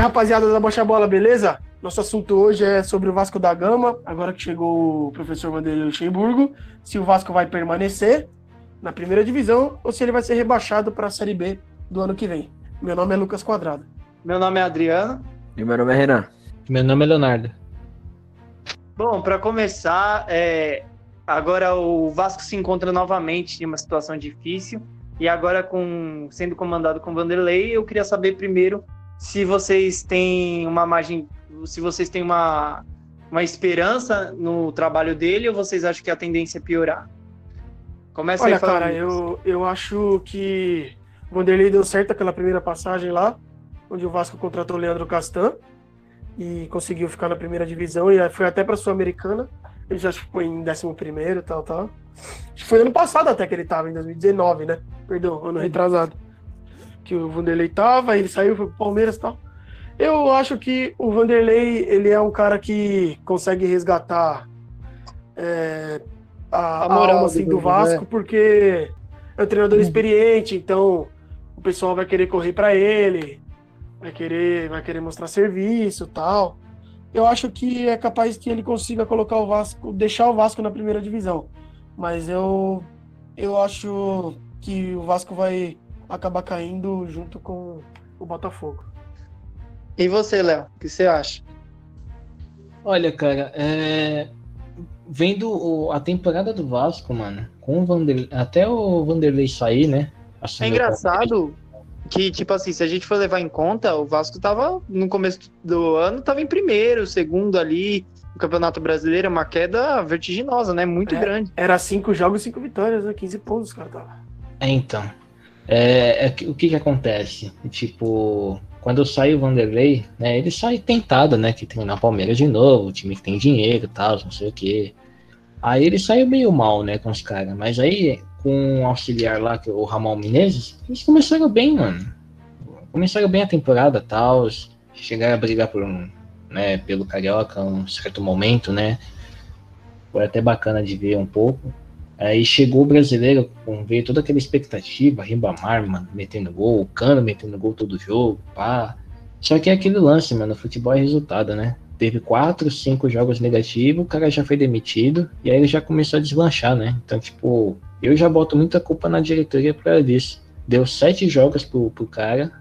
rapaziada da Baixa Bola, beleza? Nosso assunto hoje é sobre o Vasco da Gama, agora que chegou o professor Vanderlei Luxemburgo, se o Vasco vai permanecer na primeira divisão ou se ele vai ser rebaixado para a Série B do ano que vem. Meu nome é Lucas Quadrado. Meu nome é Adriano. E meu nome é Renan. Meu nome é Leonardo. Bom, para começar, é, agora o Vasco se encontra novamente em uma situação difícil e agora com sendo comandado com Vanderlei, eu queria saber primeiro se vocês têm uma margem, se vocês têm uma, uma esperança no trabalho dele ou vocês acham que a tendência é piorar? Começa Olha, aí cara, eu, eu acho que o Vanderlei deu certo aquela primeira passagem lá, onde o Vasco contratou o Leandro Castan e conseguiu ficar na primeira divisão e foi até para a Sul-Americana. Ele já ficou em 11 primeiro, tal, tal. Acho que foi ano passado até que ele estava, em 2019, né? Perdão, ano retrasado que o Vanderlei tava, ele saiu, foi pro Palmeiras e tal. Eu acho que o Vanderlei, ele é um cara que consegue resgatar é, a, a, moral alma, assim, do Vasco, é. porque é um treinador uhum. experiente, então o pessoal vai querer correr para ele, vai querer, vai querer mostrar serviço tal. Eu acho que é capaz que ele consiga colocar o Vasco, deixar o Vasco na primeira divisão. Mas eu, eu acho que o Vasco vai acabar caindo junto com o Botafogo. E você, Léo, o que você acha? Olha, cara, é... vendo a temporada do Vasco, mano, com o Vanderlei, até o Vanderlei sair, né? É engraçado que, tipo assim, se a gente for levar em conta, o Vasco tava, no começo do ano, tava em primeiro, segundo ali, no Campeonato Brasileiro, uma queda vertiginosa, né? Muito é, grande. Era cinco jogos, cinco vitórias, né? 15 pontos, cara, tava. É, então. É, é, o que que acontece? Tipo, quando sai o Vanderlei, né, ele sai tentado, né, que treinar o Palmeiras de novo, o time que tem dinheiro e tal, não sei o que. Aí ele saiu meio mal, né, com os caras, mas aí com o auxiliar lá, que é o Ramon Menezes, eles começaram bem, mano. Começaram bem a temporada tal, chegaram a brigar por um, né, pelo Carioca um certo momento, né. Foi até bacana de ver um pouco. Aí chegou o brasileiro, veio toda aquela expectativa, Ribamar, mano, metendo gol, o Cano metendo gol todo jogo, pá. Só que é aquele lance, mano, futebol é resultado, né? Teve quatro, cinco jogos negativos, o cara já foi demitido, e aí ele já começou a deslanchar, né? Então, tipo, eu já boto muita culpa na diretoria por causa disso. Deu sete jogos pro, pro cara,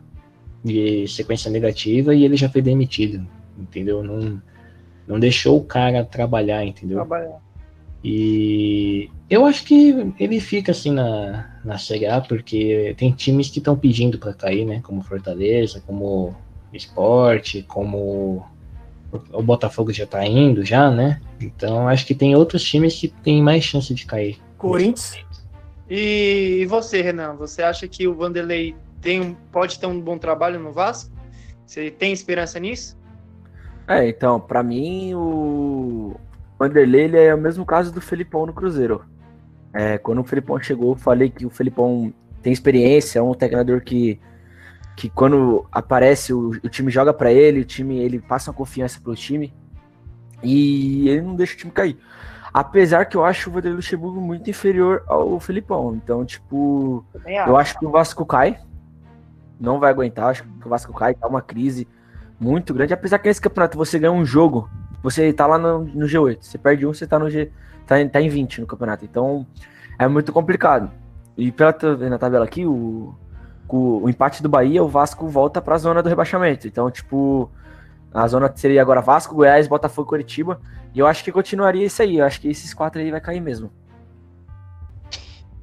de sequência negativa, e ele já foi demitido, entendeu? Não, não deixou o cara trabalhar, entendeu? Trabalhar. E eu acho que ele fica assim na, na Série A, porque tem times que estão pedindo para cair, né? Como Fortaleza, como Esporte, como o Botafogo já tá indo já, né? Então acho que tem outros times que têm mais chance de cair. Corinthians. E você, Renan, você acha que o Vanderlei tem, pode ter um bom trabalho no Vasco? Você tem esperança nisso? É, então, para mim o Vanderlei ele é o mesmo caso do Felipão no Cruzeiro. É, quando o Felipão chegou, eu falei que o Felipão tem experiência, é um treinador que, que quando aparece, o, o time joga para ele, o time ele passa uma confiança pro time e ele não deixa o time cair. Apesar que eu acho o Vanderlei Luxemburgo muito inferior ao Felipão. Então, tipo, eu acho que o Vasco cai. Não vai aguentar, acho que o Vasco cai, tá uma crise muito grande. Apesar que nesse campeonato você ganha um jogo, você tá lá no, no G8. Você perde um, você tá no G tá, tá em 20 no campeonato. Então é muito complicado. E pela na tabela aqui, o, o, o empate do Bahia, o Vasco volta para a zona do rebaixamento. Então, tipo, a zona seria agora Vasco, Goiás, Botafogo Curitiba. E eu acho que continuaria isso aí. Eu acho que esses quatro aí vai cair mesmo.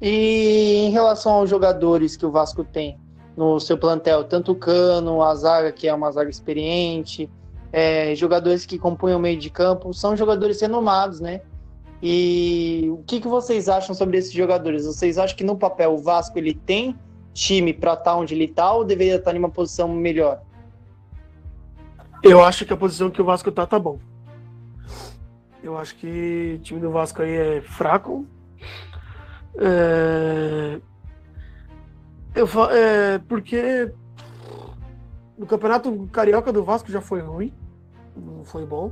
E em relação aos jogadores que o Vasco tem no seu plantel, tanto o Cano, a zaga, que é uma zaga experiente, é, jogadores que compõem o meio de campo, são jogadores renomados, né? E o que, que vocês acham sobre esses jogadores? Vocês acham que no papel o Vasco ele tem time para estar tá onde ele está ou deveria estar tá em uma posição melhor? Eu acho que a posição que o Vasco tá tá bom. Eu acho que o time do Vasco aí é fraco. É... Eu, é... Porque no Campeonato Carioca do Vasco já foi ruim. Não foi bom.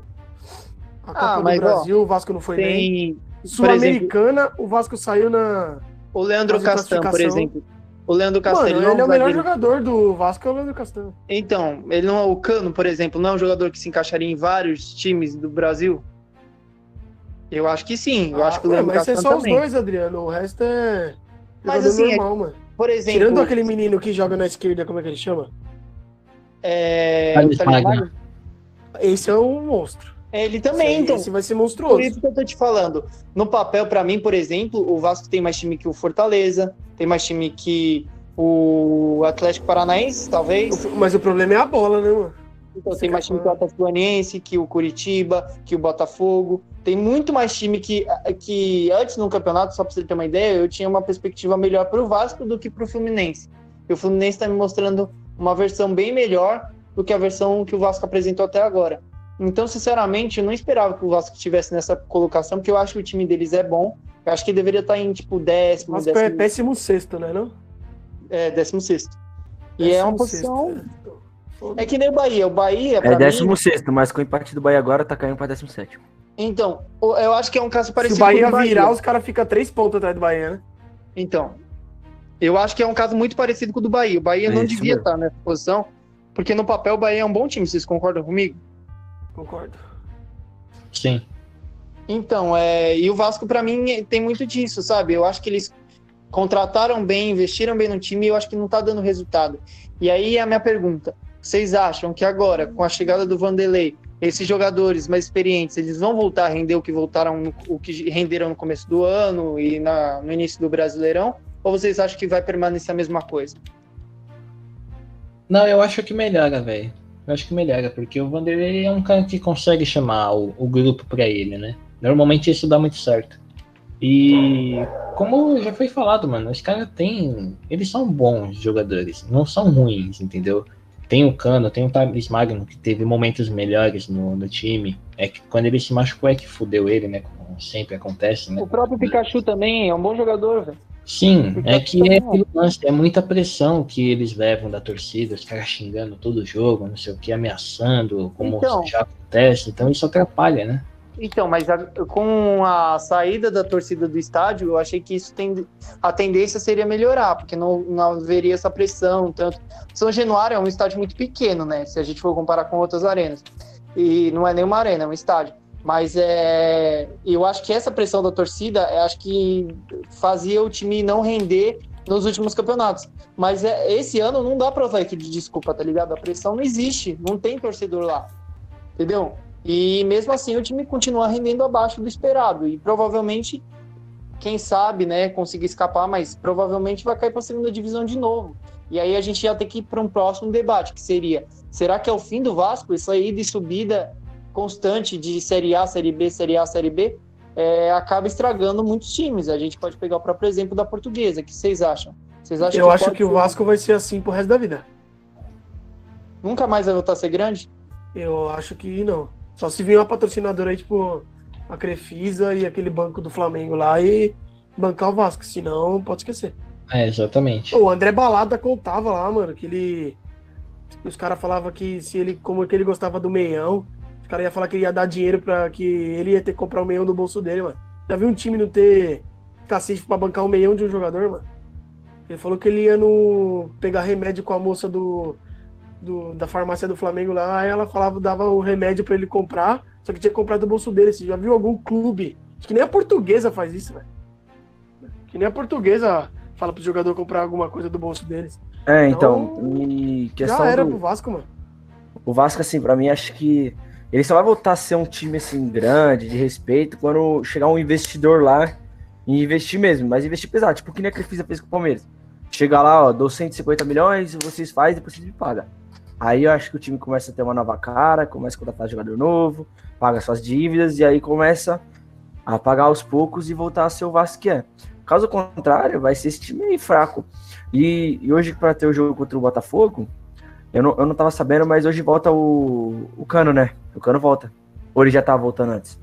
A Copa ah, do Brasil, ó, o Vasco não foi tem, bem. Sul-Americana, o Vasco saiu na. O Leandro Castan, por exemplo. O Leandro Castelão. Mano, ele é o melhor jogador do Vasco, é o Leandro Castelão. Então, ele não é o Cano, por exemplo, não é um jogador que se encaixaria em vários times do Brasil? Eu acho que sim. Eu ah, acho que o Leandro Mas é só também. os dois, Adriano. O resto é. Mas assim, normal, é... mano. Por exemplo. Tirando aquele menino que joga na esquerda, como é que ele chama? É. Esse é um monstro. Ele também, então. Esse vai ser monstruoso. Por isso que eu tô te falando. No papel, para mim, por exemplo, o Vasco tem mais time que o Fortaleza, tem mais time que o Atlético Paranaense, talvez. Mas o problema é a bola, né, mano? Então, tem mais time que o Atlético Goianiense, que o Curitiba, que o Botafogo. Tem muito mais time que, que antes no campeonato, só para você ter uma ideia, eu tinha uma perspectiva melhor para o Vasco do que para o Fluminense. E o Fluminense está me mostrando uma versão bem melhor do que a versão que o Vasco apresentou até agora. Então, sinceramente, eu não esperava que o Vasco estivesse nessa colocação, porque eu acho que o time deles é bom. Eu acho que deveria estar em, tipo, décimo... Vasco décimo... é péssimo sexto, né, não? É, décimo sexto. E é uma posição... É. é que nem o Bahia. O Bahia, É décimo mim... sexto, mas com o empate do Bahia agora tá caindo para décimo sétimo. Então, eu acho que é um caso parecido Se o Bahia, Bahia. virar, os caras ficam três pontos atrás do Bahia, né? Então, eu acho que é um caso muito parecido com o do Bahia. O Bahia é não devia mesmo. estar nessa posição, porque no papel o Bahia é um bom time, vocês concordam comigo? Concordo. Sim. Então, é, e o Vasco, para mim, tem muito disso, sabe? Eu acho que eles contrataram bem, investiram bem no time e eu acho que não tá dando resultado. E aí é a minha pergunta: vocês acham que agora, com a chegada do Vanderlei, esses jogadores mais experientes, eles vão voltar a render o que voltaram, no, o que renderam no começo do ano e na, no início do Brasileirão? Ou vocês acham que vai permanecer a mesma coisa? Não, eu acho que melhora, velho. Eu acho que melhora, porque o Vanderlei é um cara que consegue chamar o, o grupo para ele, né? Normalmente isso dá muito certo. E como já foi falado, mano, os caras têm. Eles são bons jogadores, não são ruins, entendeu? Tem o Cano, tem o Thales Magno, que teve momentos melhores no, no, time. É que quando ele se machucou é que fudeu ele, né? Como sempre acontece, né? O próprio Pikachu também é um bom jogador, velho. Sim, é que é aquele lance, é muita pressão que eles levam da torcida, os caras xingando todo o jogo, não sei o que, ameaçando, como então, já acontece, então isso atrapalha, né? Então, mas a, com a saída da torcida do estádio, eu achei que isso tem a tendência seria melhorar, porque não, não haveria essa pressão tanto. São Januário é um estádio muito pequeno, né? Se a gente for comparar com outras arenas. E não é nenhuma arena, é um estádio. Mas é, eu acho que essa pressão da torcida, eu acho que fazia o time não render nos últimos campeonatos. Mas é, esse ano não dá para usar isso de desculpa, tá ligado? A pressão não existe, não tem torcedor lá. Entendeu? E mesmo assim o time continua rendendo abaixo do esperado. E provavelmente, quem sabe, né, conseguir escapar, mas provavelmente vai cair para a segunda divisão de novo. E aí a gente já tem que ir para um próximo debate, que seria: será que é o fim do Vasco? Isso aí de subida constante de Série A, Série B, Série A, Série B, é, acaba estragando muitos times. A gente pode pegar o próprio exemplo da portuguesa. O que vocês acham? Vocês acham Eu que acho que o Vasco vai ser assim pro resto da vida. Nunca mais vai voltar a ser grande? Eu acho que não. Só se vir uma patrocinadora aí, tipo a Crefisa e aquele banco do Flamengo lá e bancar o Vasco. Senão, pode esquecer. É, exatamente. O André Balada contava lá, mano, que ele. Os caras falavam que se ele, como que ele gostava do meião, os caras iam falar que ia dar dinheiro para que ele ia ter que comprar o meião do bolso dele, mano. Já viu um time não ter cacete pra bancar o meião de um jogador, mano? Ele falou que ele ia no pegar remédio com a moça do, do da farmácia do Flamengo lá, aí ela falava, dava o remédio para ele comprar, só que tinha que comprar do bolso dele. Você já viu algum clube? Acho que nem a portuguesa faz isso, velho. Que nem a portuguesa fala pro jogador comprar alguma coisa do bolso deles. É, então, então e questão já era do... pro Vasco, mano. O Vasco, assim, pra mim, acho que ele só vai voltar a ser um time assim grande, de respeito, quando chegar um investidor lá e investir mesmo, mas investir pesado, tipo o que nem a Crefisa fez com o Palmeiras. Chega lá, ó, dou 150 milhões, vocês fazem, depois vocês me pagam. Aí eu acho que o time começa a ter uma nova cara, começa a contratar jogador novo, paga suas dívidas e aí começa a pagar aos poucos e voltar a ser o Vasco que é. Caso contrário, vai ser esse time aí fraco. E, e hoje, para ter o jogo contra o Botafogo, eu não, eu não tava sabendo, mas hoje volta o, o Cano, né? O Cano volta. Ou ele já tava voltando antes?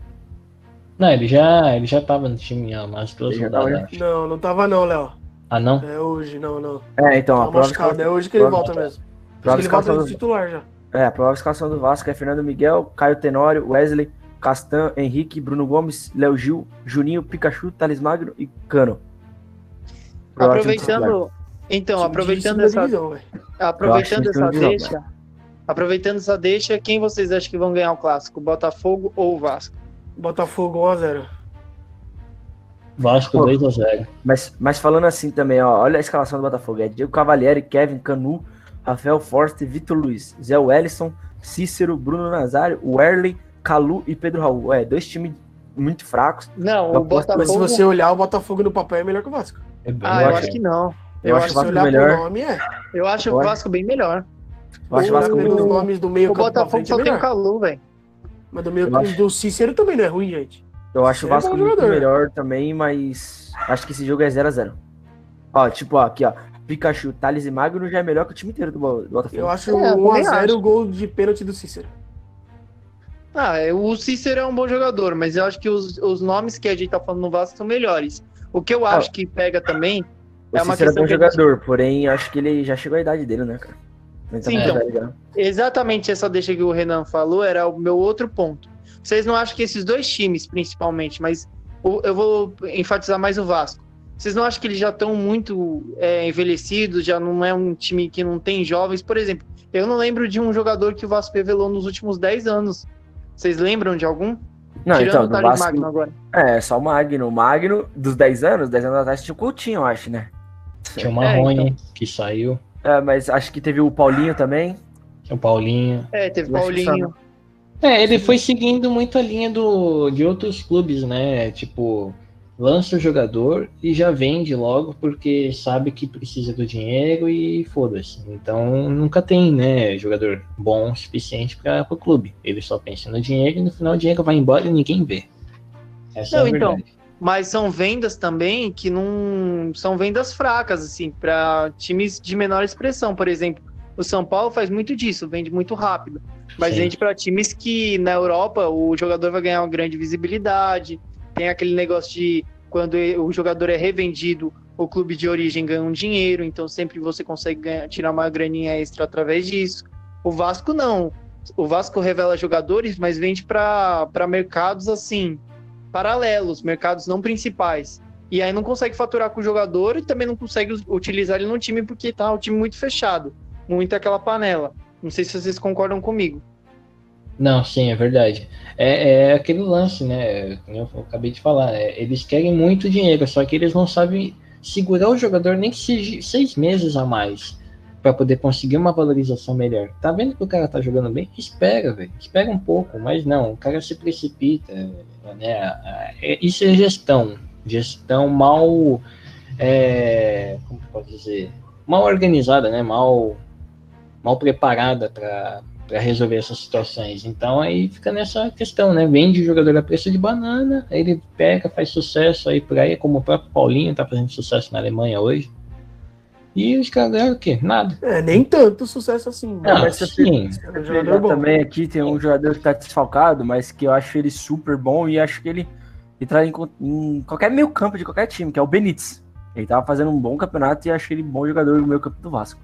Não, ele já, ele já tava no time há umas duas rodadas. Não, não tava não, Léo. Ah, não? É hoje, não, não. É, então. Tá a machucado, é hoje que ele volta mesmo. Prova ele volta do... titular já. É, a provável escalação do Vasco é Fernando Miguel, Caio Tenório, Wesley, Castan, Henrique, Bruno Gomes, Léo Gil, Juninho, Pikachu, Thales Magno e Cano. Aproveitando, Então, aproveitando essa, divisão, aproveitando essa deixa, aproveitando essa deixa, quem vocês acham que vão ganhar o clássico? Botafogo ou Vasco? Botafogo 1 a 0. Vasco 2 a 0. Mas, mas falando assim também, ó, olha a escalação do Botafogo. É Diego Cavalieri, Kevin Canu, Rafael Forster, Vitor Luiz, Zé Wellison, Cícero, Bruno Nazário, Werley, Calu e Pedro Raul. É, dois times muito fracos. Não, o Botafogo... Mas se você olhar o Botafogo no papel é melhor que o Vasco. É ah, eu acho que não. Eu, eu acho, acho o Vasco melhor. Nome, é. Eu acho o Vasco bem melhor. Eu acho o Vasco melhor. Os nomes do meio o Botafogo só é tem o Calu, velho. Mas do meio acho... do Cícero também não é ruim, gente. Eu acho o Vasco é muito melhor também, mas acho que esse jogo é 0x0. Ó, tipo, ó, aqui, ó. Pikachu, Thales e Magno já é melhor que o time inteiro do, Botafogo. Eu acho é, 1x0 o gol de pênalti do Cícero. Ah, é, o Cícero é um bom jogador, mas eu acho que os, os nomes que a gente tá falando no Vasco são melhores. O que eu acho ah, que pega também é uma é bom jogador, gente... porém acho que ele já chegou à idade dele, né, cara? Tá Sim, então, exatamente essa deixa que o Renan falou era o meu outro ponto. Vocês não acham que esses dois times, principalmente, mas eu vou enfatizar mais o Vasco. Vocês não acham que eles já estão muito é, envelhecidos, já não é um time que não tem jovens? Por exemplo, eu não lembro de um jogador que o Vasco revelou nos últimos 10 anos. Vocês lembram de algum? Não, Tirando então, o Vasco, Magno agora. É, só o Magno. O Magno, dos 10 anos, 10 anos atrás tinha o Coutinho, eu acho, né? Tinha o Marrone, é, então. que saiu. É, mas acho que teve o Paulinho também. Tinha o Paulinho. É, teve o Paulinho. É, ele foi seguindo muito a linha do, de outros clubes, né? Tipo, lança o jogador e já vende logo porque sabe que precisa do dinheiro e foda-se. Então nunca tem, né, jogador bom o suficiente para o clube. Ele só pensa no dinheiro e no final o dinheiro vai embora e ninguém vê. Essa não, é a então, verdade. Então, mas são vendas também que não são vendas fracas assim para times de menor expressão, por exemplo. O São Paulo faz muito disso, vende muito rápido. Mas Sim. vende para times que na Europa o jogador vai ganhar uma grande visibilidade. Tem aquele negócio de quando o jogador é revendido, o clube de origem ganha um dinheiro, então sempre você consegue ganhar, tirar uma graninha extra através disso. O Vasco não. O Vasco revela jogadores, mas vende para mercados assim, paralelos, mercados não principais. E aí não consegue faturar com o jogador e também não consegue utilizar ele no time porque tá o time muito fechado, muito aquela panela. Não sei se vocês concordam comigo. Não, sim, é verdade. É, é aquele lance, né? Eu acabei de falar. É, eles querem muito dinheiro, só que eles não sabem segurar o jogador nem que seja seis meses a mais para poder conseguir uma valorização melhor. Tá vendo que o cara tá jogando bem? Espera, velho. Espera um pouco, mas não, o cara se precipita, né? É, isso é gestão. Gestão mal. É, como pode dizer? Mal organizada, né? Mal mal preparada para resolver essas situações. Então aí fica nessa questão, né? Vende o jogador a preço de banana, ele pega, faz sucesso aí por aí, como o próprio Paulinho tá fazendo sucesso na Alemanha hoje. E os caras ganham o quê? Nada. É, nem tanto sucesso assim. Né? mas sim. É um jogador bom. Também aqui tem um jogador que tá desfalcado, mas que eu acho ele super bom e acho que ele entrar em, em qualquer meio campo de qualquer time, que é o Benítez. Ele tava fazendo um bom campeonato e acho ele bom jogador no meio campo do Vasco.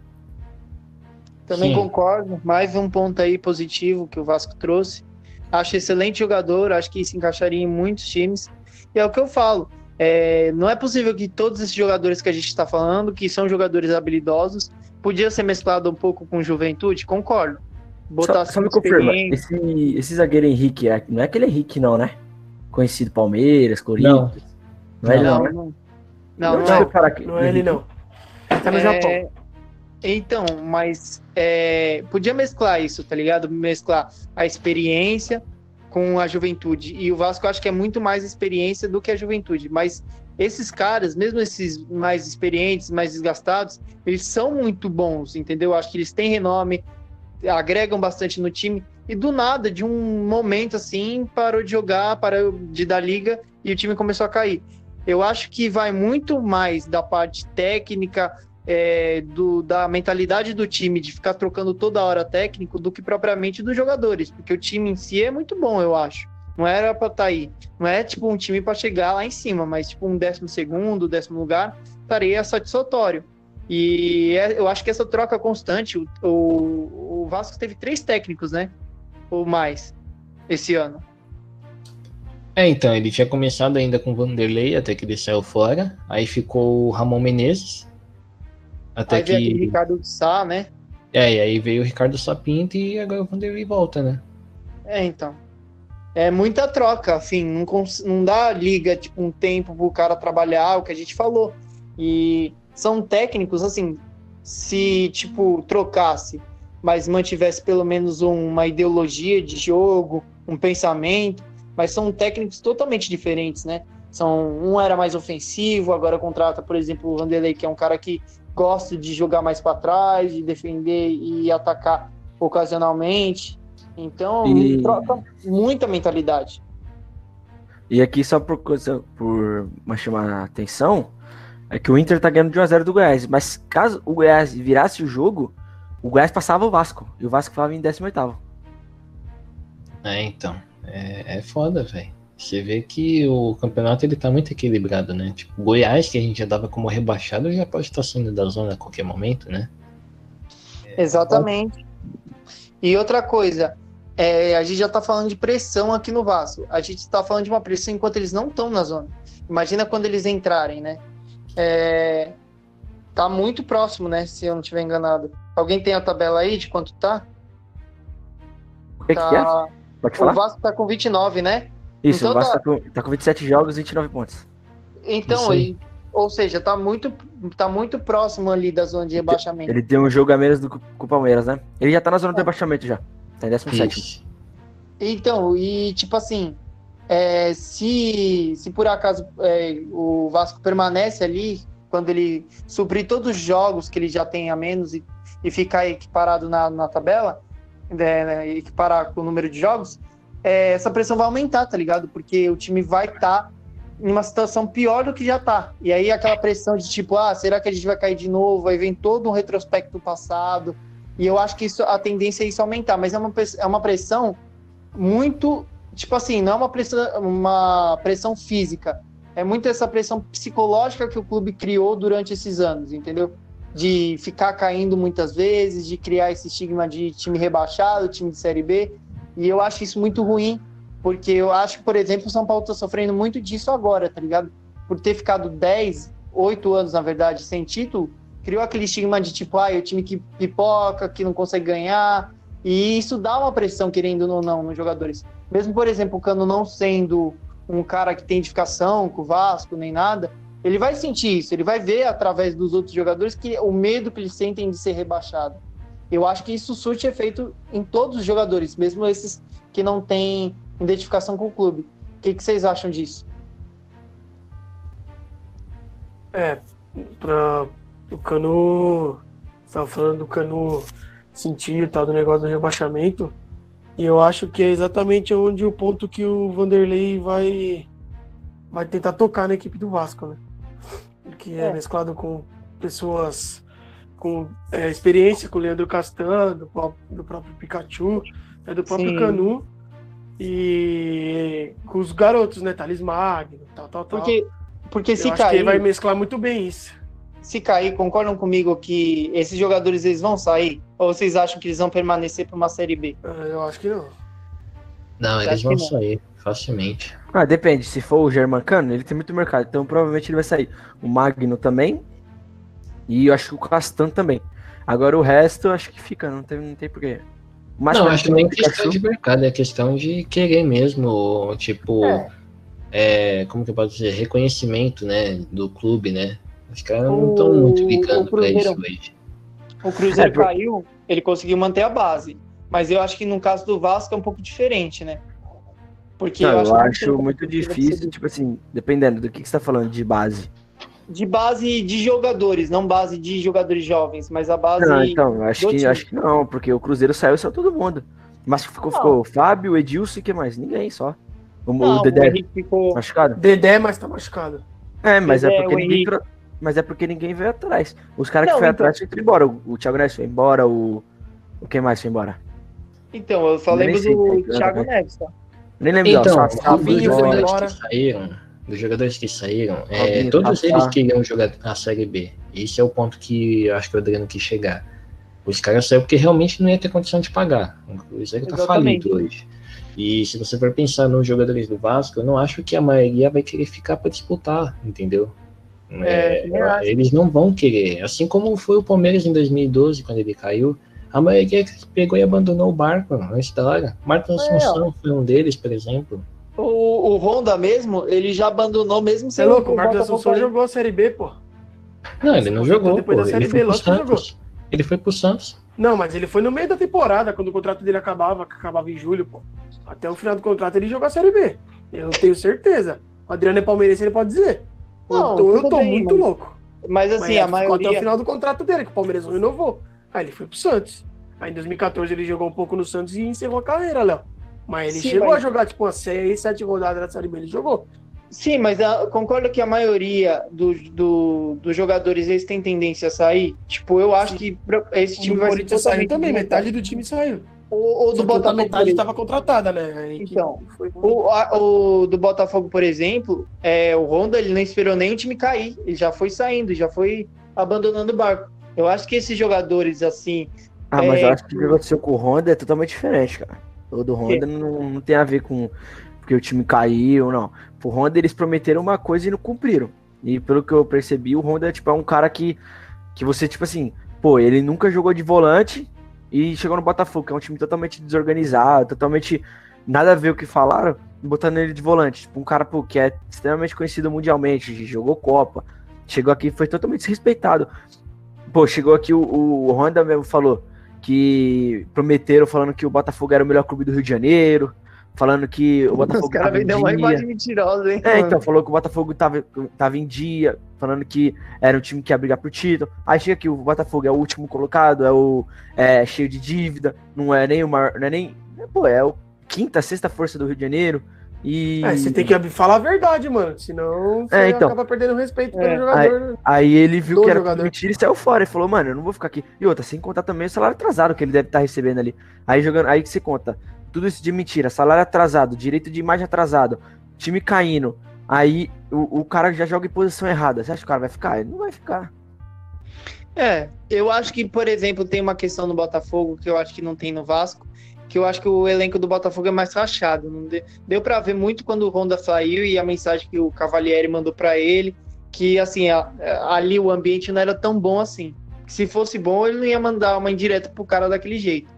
Também Sim. concordo. Mais um ponto aí positivo que o Vasco trouxe. Acho excelente jogador, acho que se encaixaria em muitos times. E é o que eu falo. É, não é possível que todos esses jogadores que a gente está falando, que são jogadores habilidosos, podia ser mesclado um pouco com juventude? Concordo. Botar só, só me confirma, esse, esse zagueiro Henrique, é, não é aquele Henrique não, né? Conhecido Palmeiras, Corinthians. Não, não é ele não, não, né? não. Não, não, não, não é ele não. Ele tá no é... Japão. Então, mas é, podia mesclar isso, tá ligado? Mesclar a experiência com a juventude. E o Vasco acho que é muito mais experiência do que a juventude. Mas esses caras, mesmo esses mais experientes, mais desgastados, eles são muito bons, entendeu? Acho que eles têm renome, agregam bastante no time. E do nada, de um momento assim, parou de jogar, parou de dar liga e o time começou a cair. Eu acho que vai muito mais da parte técnica, é, do, da mentalidade do time de ficar trocando toda hora técnico do que propriamente dos jogadores, porque o time em si é muito bom, eu acho. Não era para estar tá aí. Não é tipo um time para chegar lá em cima, mas tipo um décimo segundo, décimo lugar, estaria satisfatório. E é, eu acho que essa troca constante, o, o, o Vasco teve três técnicos, né? Ou mais, esse ano. É, então, ele tinha começado ainda com o Vanderlei, até que ele saiu fora. Aí ficou o Ramon Menezes, Até aí que. veio aquele Ricardo Sá, né? É, e aí veio o Ricardo Sapinto e agora o Vanderlei volta, né? É, então. É muita troca, assim, não, cons- não dá liga, tipo, um tempo pro cara trabalhar, o que a gente falou. E são técnicos, assim, se, tipo, trocasse, mas mantivesse pelo menos um- uma ideologia de jogo, um pensamento, mas são técnicos totalmente diferentes, né? São, um era mais ofensivo, agora contrata, por exemplo, o Vanderlei, que é um cara que gosta de jogar mais para trás, de defender e atacar ocasionalmente. Então, E- troca muita mentalidade. E aqui, só por, coisa, por chamar a atenção, é que o Inter tá ganhando de 1x0 do Goiás. Mas caso o Goiás virasse o jogo, o Goiás passava o Vasco. E o Vasco ficava em 18. É, então. É, é foda, velho. Você vê que o campeonato ele tá muito equilibrado, né? Tipo, Goiás, que a gente já dava como rebaixado, já pode estar saindo da zona a qualquer momento, né? Exatamente. E outra coisa, é, a gente já tá falando de pressão aqui no Vasco. A gente tá falando de uma pressão enquanto eles não estão na zona. Imagina quando eles entrarem, né? É, tá muito próximo, né? Se eu não estiver enganado. Alguém tem a tabela aí de quanto tá? O que, que é? tá... O? Vasco tá com 29, né? Isso, então o Vasco tá- com, tá com 27 jogos e 29 pontos. Então, aí. e- ou seja, tá muito, tá muito próximo ali da zona de rebaixamento. Ele tem um jogo a menos do que o Palmeiras, né? Ele já tá na zona É. rebaixamento já. Tá em 17. Isso. Então, e tipo assim, é, se, se por acaso é, o Vasco permanece ali, quando ele suprir todos os jogos que ele já tem a menos e, e ficar equiparado na, na tabela, né, equiparar com o número de jogos, é, essa pressão vai aumentar, tá ligado? Porque o time vai estar em uma situação pior do que já tá. E aí aquela pressão de tipo, ah, será que a gente vai cair de novo? Aí vem todo um retrospecto passado. E eu acho que isso, a tendência é isso aumentar, mas é uma, é uma pressão muito, tipo assim, não é uma pressão, uma pressão física, é muito essa pressão psicológica que o clube criou durante esses anos, entendeu? De ficar caindo muitas vezes, de criar esse estigma de time rebaixado, time de Série B, e eu acho isso muito ruim, porque eu acho que, por exemplo, o São Paulo tá sofrendo muito disso agora, tá ligado? Por ter ficado 10, 8 anos, na verdade, sem título, criou aquele estigma de tipo, ah, é o time que pipoca, que não consegue ganhar, e isso dá uma pressão, querendo ou não, nos jogadores. Mesmo, por exemplo, o Cano não sendo um cara que tem identificação com o Vasco, nem nada, ele vai sentir isso, ele vai ver através dos outros jogadores que o medo que eles sentem de ser rebaixado. Eu acho que isso surte efeito em todos os jogadores, mesmo esses que não têm identificação com o clube. O que, que vocês acham disso? É, pra o Cano. Você tava falando do Cano sentir e tal, do negócio do rebaixamento. E eu acho que é exatamente onde o ponto que o Vanderlei vai, vai tentar tocar na equipe do Vasco, né? Que é, É. mesclado com pessoas com é, experiência, com o Leandro Castan, do, do próprio Pikachu, né, do próprio Sim. Canu. E com os garotos, né? Thales Magno, tal, tal, tal. Porque, porque eu se acho que cair, ele vai mesclar muito bem isso. se cair, concordam comigo que esses jogadores eles vão sair? Ou vocês acham que eles vão permanecer para uma Série B? Ah, Eu acho que não. Não, eles vão não? sair facilmente. Ah, depende. Se for o Germancano, ele tem muito mercado. Então provavelmente ele vai sair. O Magno também. E eu acho que o Castan também. Agora o resto eu acho que fica, não tem, não tem porquê. Máximo não, acho que nem é o questão Pikachu. de mercado, é questão de querer mesmo, tipo, É. é, como que eu posso dizer, reconhecimento, né, do clube, né? Os caras não O- estão muito ligando pra isso hoje. O Cruzeiro É, por- caiu, ele conseguiu manter a base. Mas eu acho que no caso do Vasco é um pouco diferente, né? Porque Não, eu acho não tem muito difícil, tipo assim, dependendo do que, que você tá falando de base. De base de jogadores, não base de jogadores jovens, mas a base. Não, então, acho do que, time. acho que não, porque o Cruzeiro saiu e saiu todo mundo. Mas ficou, Não. ficou o Fábio, o Edilson e que mais? Ninguém só. O, Não, o o Dedé Henrique ficou. machucado? Dedé, mas tá machucado. É, mas é Dedé, porque o ninguém. Henrique. Mas é porque ninguém veio atrás. Os caras que foram então- atrás foram embora. O, o Thiago Neves foi embora, o. O quem mais foi embora? Então, eu só Eu lembro sei do que era, Thiago? Neves, tá? Nem lembro, Então, só, dos só, Fabinho foi embora. que saíram, dos jogadores que saíram, é, todos eles queriam jogar a Série B. Esse é o ponto que eu acho que o Adriano quis chegar. Os caras saíram porque realmente não ia ter condição de pagar. O Cruzeiro tá falido hoje. E se você for pensar nos jogadores do Vasco, eu não acho que a maioria vai querer ficar para disputar, entendeu? É, é, eles não vão querer. Assim como foi o Palmeiras em 2012, quando ele caiu. A maioria pegou e abandonou o barco na história. Marcos Assunção foi um deles, por exemplo. O, o Honda mesmo, ele já abandonou mesmo sem é louco, o Marcos Assunção jogou a Série B, pô. Não, ele não jogou. Depois pô. da Série ele B, foi pro Santos. Ele foi pro Santos. Não, mas ele foi no meio da temporada, quando o contrato dele acabava, que acabava em julho, pô. Até o final do contrato ele jogou a Série B. Eu tenho certeza. O Adriano é palmeirense, ele pode dizer. Não, eu tô, eu tô bem, muito mas... louco. Mas assim, mas, a maioria... Até o final do contrato dele, que o Palmeiras não renovou. Aí ele foi pro Santos. Aí em 2014 ele jogou um pouco no Santos e encerrou a carreira, Léo. Mas ele Sim, chegou mas... a jogar, tipo, umas 6, 7 rodadas da Série B, ele jogou. Sim, mas a, concordo que a maioria dos do, do jogadores eles têm tendência a sair. Tipo, eu acho Sim. que esse time o vai ser saiu também, metade do time saiu. O, o do Botafogo. metade estava contratada, né? então, o, a, o do Botafogo, por exemplo, é, o Honda ele não esperou nem o time cair. Ele já foi saindo, já foi abandonando o barco. Eu acho que esses jogadores, assim. Ah, é, mas eu acho que o que aconteceu com o Honda é totalmente diferente, cara. O do Honda não, não tem a ver com porque o time caiu, não. O Honda eles prometeram uma coisa e não cumpriram. E pelo que eu percebi, o Honda tipo, é um cara que, que você, tipo assim, pô, ele nunca jogou de volante, e chegou no Botafogo, que é um time totalmente desorganizado, totalmente nada a ver o que falaram, botando ele de volante. Tipo, um cara pô, que é extremamente conhecido mundialmente, jogou Copa, chegou aqui foi totalmente desrespeitado. Pô, chegou aqui o, o Honda mesmo falou que prometeram falando que o Botafogo era o melhor clube do Rio de Janeiro, falando que o Botafogo. Os caras venderam uma imagem mentirosa, hein? É, mano. então, falou que o Botafogo tava, tava em dia, falando que era um time que ia brigar por título. Aí chega que o Botafogo é o último colocado, é o é, cheio de dívida, não é nem o maior, não é nem. Pô, é o quinta, sexta força do Rio de Janeiro. E... É, você tem que falar a verdade, mano. Senão você é, então, acaba perdendo respeito pelo é, jogador. Aí, aí ele viu que era jogador. mentira e saiu fora. Ele falou, mano, eu não vou ficar aqui. E outra, sem contar também o salário atrasado que ele deve estar tá recebendo ali. Aí jogando, aí que você conta tudo isso de mentira, salário atrasado, direito de imagem atrasado, time caindo, aí o, o cara já joga em posição errada. Você acha que o cara vai ficar? Ele não vai ficar. É, eu acho que, por exemplo, tem uma questão no Botafogo que eu acho que não tem no Vasco, que eu acho que o elenco do Botafogo é mais rachado. Não deu, deu para ver muito quando o Honda saiu e a mensagem que o Cavalieri mandou para ele, que assim, a, a, ali o ambiente não era tão bom assim. Se fosse bom, ele não ia mandar uma indireta pro cara daquele jeito.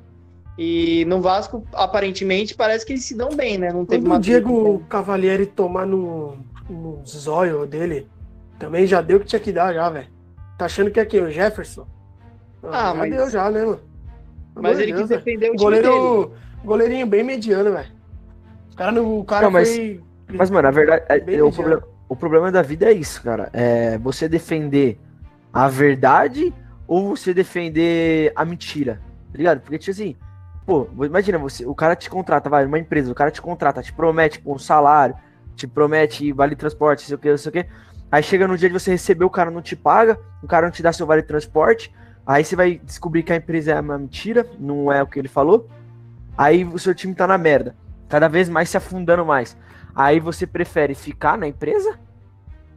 E no Vasco, aparentemente, parece que eles se dão bem, né? Não teve Quando o Diego Cavalieri tomar no, no zóio dele, também já deu o que tinha que dar já, velho. Tá achando que é quem? O Jefferson? Ah, já mas... deu já, né, mano? Mas ele Deus, quis defender o time Goleiro, dele. Goleirinho bem mediano, velho. O cara, o cara não, mas, foi... Mas, mano, a verdade... É, é o, problema, o problema da vida é isso, cara. É você defender a verdade ou você defender a mentira, tá ligado? Porque, tipo assim pô, imagina você, o cara te contrata, vai, uma empresa, o cara te contrata, te promete tipo, um salário, te promete vale transporte, sei o que, não sei o que. Aí chega no dia de você receber, o cara não te paga, o cara não te dá seu vale transporte, aí você vai descobrir que a empresa é uma mentira, não é o que ele falou. Aí o seu time tá na merda, cada vez mais se afundando mais. Aí você prefere ficar na empresa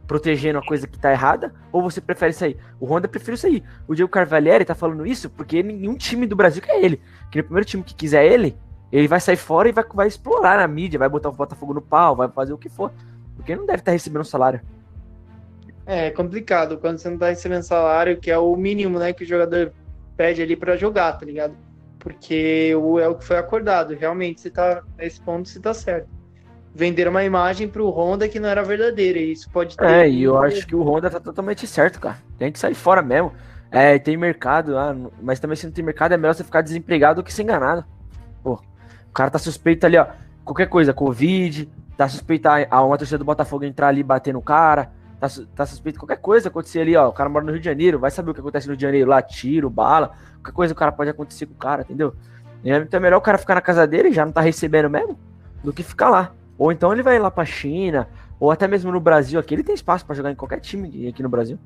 protegendo a coisa que tá errada, ou você prefere sair? O Honda prefere sair. O Diego Carvalhieri tá falando isso porque nenhum time do Brasil quer ele. Que no primeiro time que quiser ele, ele vai sair fora e vai, vai explorar na mídia, vai botar o Botafogo no pau, vai fazer o que for. Porque não deve estar tá recebendo salário. É complicado quando você não tá recebendo salário, que é o mínimo, né, que o jogador pede ali para jogar, tá ligado? Porque o, é o que foi acordado. Realmente, você tá nesse ponto, você tá certo venderam uma imagem pro Honda que não era verdadeira. E isso pode ter. É, e eu acho que o Honda tá totalmente certo, cara. Tem que sair fora mesmo. É, tem mercado, ah, mas também se não tem mercado é melhor você ficar desempregado do que ser enganado. Pô, o cara tá suspeito ali, ó. Qualquer coisa, Covid, tá suspeito a uma torcida do Botafogo entrar ali e bater no cara. Tá, tá suspeito qualquer coisa acontecer ali, ó. O cara mora no Rio de Janeiro, vai saber o que acontece no Rio de Janeiro lá, tiro, bala. Qualquer coisa o cara pode acontecer com o cara, entendeu? Então é melhor o cara ficar na casa dele, já não tá recebendo mesmo, do que ficar lá. Ou então ele vai lá para China, ou até mesmo no Brasil aqui, ele tem espaço para jogar em qualquer time aqui no Brasil.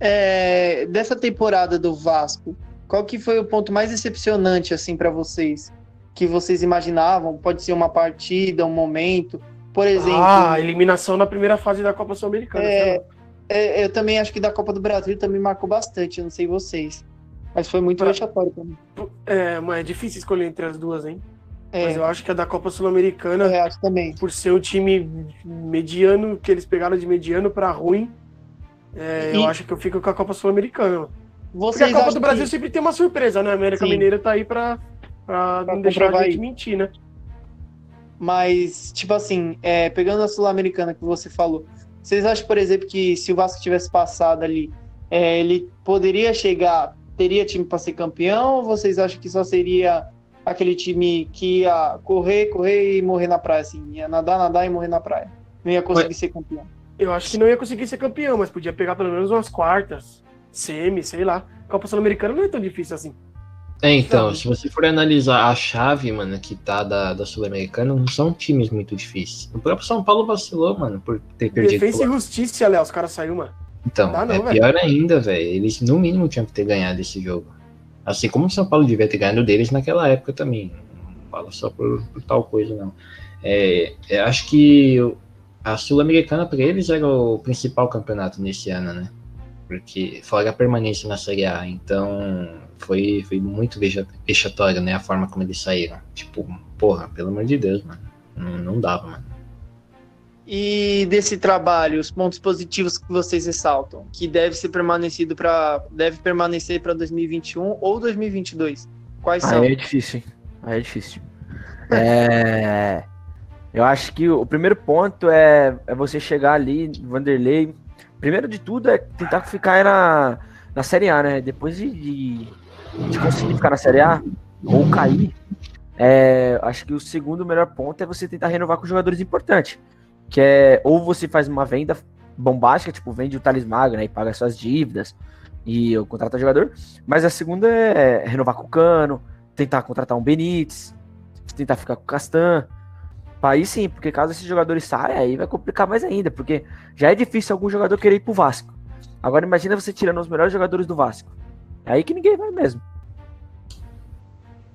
É, dessa temporada do Vasco, qual que foi o ponto mais decepcionante assim para vocês? Que vocês imaginavam? Pode ser uma partida, um momento, por exemplo. Ah, eliminação na primeira fase da Copa Sul-Americana. É, é, eu também acho que da Copa do Brasil também marcou bastante, não sei vocês. Mas foi muito vexatório pra mim. É, mas é difícil escolher entre as duas, hein? É. Mas eu acho que a da Copa Sul-Americana, também. por ser o time mediano, que eles pegaram de mediano para ruim, É, e... Eu acho que eu fico com a Copa Sul-Americana. Porque a Copa do Brasil que... sempre tem uma surpresa, né? A América Sim. Mineira tá aí pra, pra, pra não deixar a gente mentir, né? Mas, tipo assim, é, pegando a Sul-Americana que você falou, vocês acham, por exemplo, que se o Vasco tivesse passado ali, é, ele poderia chegar, teria time para ser campeão? Ou vocês acham que só seria aquele time que ia correr, correr e morrer na praia, assim, ia nadar, nadar e morrer na praia? Não ia conseguir ser campeão? Eu acho que não ia conseguir ser campeão, mas podia pegar pelo menos umas quartas, semi, sei lá. Copa Sul-Americana não é tão difícil assim. É, então, se você for analisar a chave, mano, que tá da, da Sul-Americana, não são times muito difíceis. O próprio São Paulo vacilou, mano, por ter perdido. Defesa e Justiça, Léo, os caras saíram, mano. Então, não, é pior ainda, velho. Eles no mínimo tinham que ter ganhado esse jogo. Assim como o São Paulo devia ter ganhado deles naquela época também. Não falo só por, por tal coisa, não. É, é acho que a Sul-Americana para eles era o principal campeonato nesse ano, né? Porque fora a permanência na Série A. Então, foi, foi muito vexatório, né? A forma como eles saíram. Tipo, porra, pelo amor de Deus, mano. Não, não dava, mano. E desse trabalho, os pontos positivos que vocês ressaltam, que deve ser permanecido para deve permanecer para 2021 ou 2022. Quais são? Aí é difícil, hein? Aí é difícil. É... Eu acho que o primeiro ponto é, é você chegar ali, Vanderlei. Primeiro de tudo é tentar ficar na, na Série A, né? Depois de, de de conseguir ficar na Série A ou cair, é, acho que o segundo melhor ponto é você tentar renovar com jogadores importantes. Que é ou você faz uma venda bombástica, tipo, vende o Thales Magno e paga suas dívidas e contrata jogador. Mas a segunda é renovar com o Cano, tentar contratar um Benítez, tentar ficar com o Castan. Aí sim, porque caso esses jogadores saiam, aí vai complicar mais ainda, porque já é difícil algum jogador querer ir pro Vasco. Agora imagina você tirando os melhores jogadores do Vasco. É aí que ninguém vai mesmo.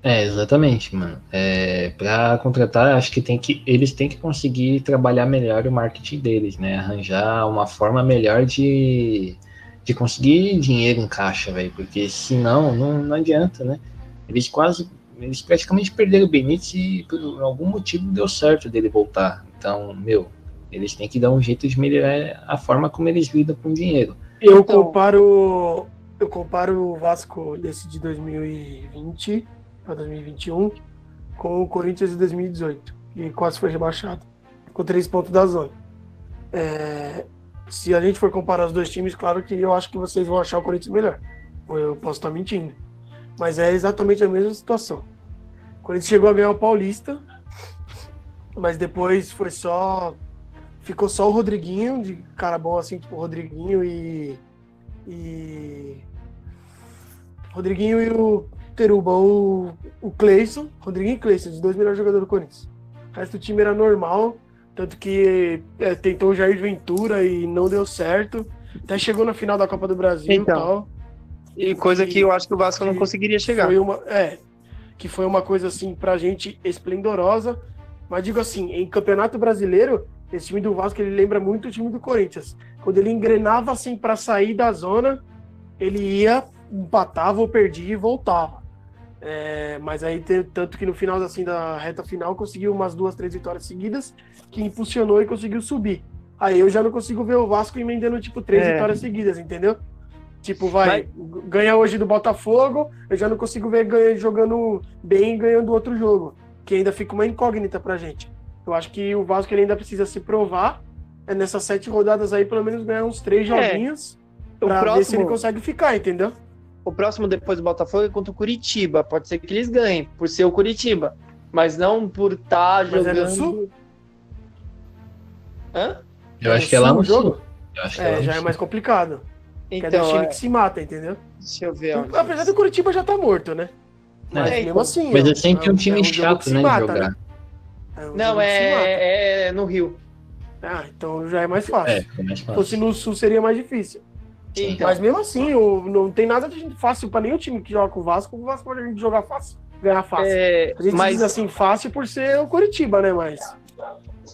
É, exatamente, mano. É, para contratar, acho que tem que eles têm que conseguir trabalhar melhor o marketing deles, né? Arranjar uma forma melhor de, de conseguir dinheiro em caixa, velho, porque senão não, não adianta, né? Eles quase eles praticamente perderam o Benítez e por algum motivo deu certo dele voltar. Então, meu, eles têm que dar um jeito de melhorar a forma como eles lidam com o dinheiro. Eu então, comparo eu comparo o Vasco desse de 2020 para 2021 com o Corinthians de 2018, que quase foi rebaixado, com três pontos da zona. É, se a gente for comparar os dois times, claro que eu acho que vocês vão achar o Corinthians melhor. Eu posso estar mentindo. Mas é exatamente a mesma situação. O Corinthians chegou a ganhar o Paulista, mas depois foi só. Ficou só o Rodriguinho, de cara bom assim, tipo o Rodriguinho e. E Rodriguinho e o Teruba, o, o Cleison, Rodriguinho e Cleison, os dois melhores jogadores do Corinthians. O resto do time era normal, tanto que é, tentou o Jair Ventura e não deu certo. Até chegou na final da Copa do Brasil então, e tal. E coisa que, que eu acho que o Vasco não conseguiria chegar. Foi uma, é, que foi uma coisa assim pra gente esplendorosa. Mas digo assim, em Campeonato Brasileiro, esse time do Vasco ele lembra muito o time do Corinthians. Quando ele engrenava assim para sair da zona, ele ia empatava ou perdia e voltava. É, mas aí, tanto que no final assim, da reta final, conseguiu umas duas, três vitórias seguidas, que impulsionou e conseguiu subir. Aí eu já não consigo ver o Vasco emendando, tipo, três é. vitórias seguidas, entendeu? Tipo, vai, vai, ganha hoje do Botafogo, eu já não consigo ver ganha, jogando bem e ganhando outro jogo, que ainda fica uma incógnita pra gente. Eu acho que o Vasco ele ainda precisa se provar, é nessas sete rodadas aí, pelo menos ganhar uns três é. joguinhos, pra próximo... ver se ele consegue ficar, entendeu? O próximo depois do Botafogo é contra o Curitiba. Pode ser que eles ganhem, por ser o Curitiba. Mas não por estar tá jogando. É no sul? Hã? Eu é acho que é lá no sul. é, é já sul. é mais complicado. Então, é time é... que se mata, entendeu? Deixa eu ver. Onde Apesar do Curitiba já tá morto, né? Mas é, mesmo assim. Mas é sempre um time chato, né? Mata, jogar. Né? Um não, é, é no Rio. Ah, então já é mais fácil. É, mais fácil. Se fosse no sul seria mais difícil. Então. Mas mesmo assim, o, não tem nada de fácil para nenhum time que joga com o Vasco. O Vasco pode jogar fácil, ganhar fácil. É, a gente mas... diz assim fácil por ser o Curitiba, né? Mas.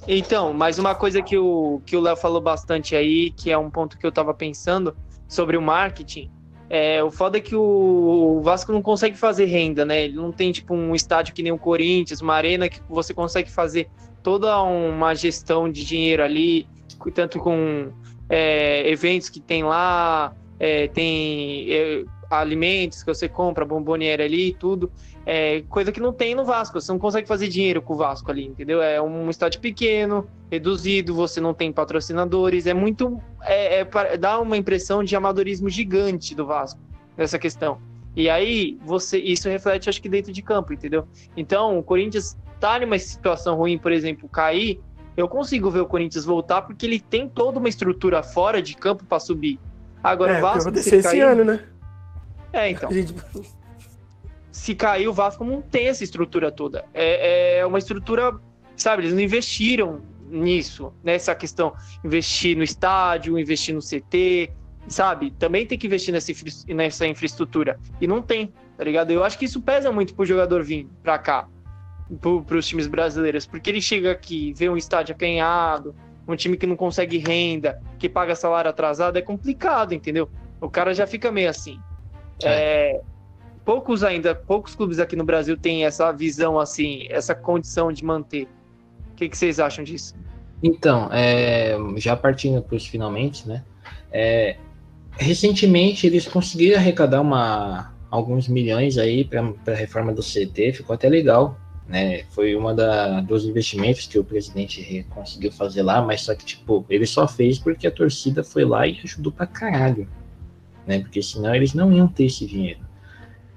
Então, mas uma coisa que o que o Léo falou bastante aí, que é um ponto que eu tava pensando sobre o marketing, é, o foda é que o, o, Vasco não consegue fazer renda, né? Ele não tem tipo um estádio que nem o Corinthians, uma arena que você consegue fazer toda uma gestão de dinheiro ali, tanto com é, eventos que tem lá, é, tem é, alimentos que você compra, bomboniere ali e tudo. É, coisa que não tem no Vasco. Você não consegue fazer dinheiro com o Vasco ali, entendeu? É um estádio pequeno, reduzido, você não tem patrocinadores. É muito. É, é, dá uma impressão de amadorismo gigante do Vasco nessa questão. E aí, você isso reflete, acho que, dentro de campo, entendeu? Então, o Corinthians tá numa situação ruim, por exemplo, cair. Eu consigo ver o Corinthians voltar porque ele tem toda uma estrutura fora de campo para subir. Agora, é, o Vasco. Vai acontecer esse ano, né? É, então. Gente se cair, o Vasco não tem essa estrutura toda. É, é uma estrutura, sabe, eles não investiram nisso, nessa questão. Investir no estádio, investir no CT, sabe? Também tem que investir nessa, nessa infraestrutura. E não tem, tá ligado? Eu acho que isso pesa muito pro jogador vir pra cá, pro, pros times brasileiros, porque ele chega aqui, vê um estádio acanhado, um time que não consegue renda, que paga salário atrasado, é complicado, entendeu? O cara já fica meio assim. É. é poucos ainda, poucos clubes aqui no Brasil têm essa visão assim, essa condição de manter. O que, que vocês acham disso? Então, é, já partindo para os finalmente, né? É, recentemente eles conseguiram arrecadar uma, alguns milhões aí para a reforma do CT, ficou até legal. Né, foi uma da, dos investimentos que o presidente conseguiu fazer lá, mas só que, tipo, ele só fez porque a torcida foi lá e ajudou pra caralho, né, porque senão eles não iam ter esse dinheiro.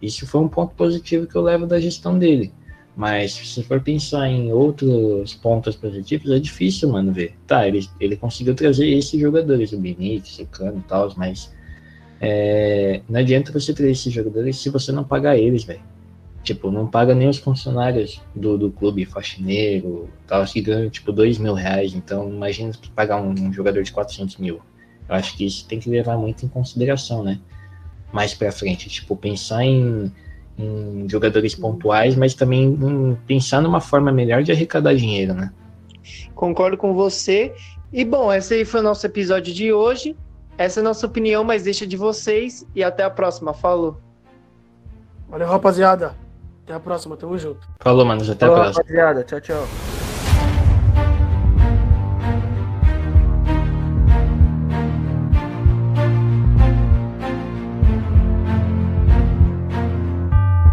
Isso foi um ponto positivo que eu levo da gestão dele. Mas se for pensar em outros pontos positivos, é difícil, mano, ver. Tá, ele, ele conseguiu trazer esses jogadores, o Benítez, o Cano e tal, mas é, não adianta você trazer esses jogadores se você não pagar eles, velho. Tipo, não paga nem os funcionários do, do clube, faxineiro, tal, que ganham, tipo, dois mil reais. Então, imagina pagar um, um jogador de 400 mil. Eu acho que isso tem que levar muito em consideração, né? mais para frente. Tipo, pensar em, em, jogadores pontuais, mas também em pensar numa forma melhor de arrecadar dinheiro, né? Concordo com você. E bom, esse aí foi o nosso episódio de hoje. Essa é a nossa opinião, mas deixa de vocês. E até a próxima. Falou. Valeu, rapaziada. Até a próxima. Tamo junto. Falou, manos. Até Falou, a próxima. rapaziada. Tchau, tchau.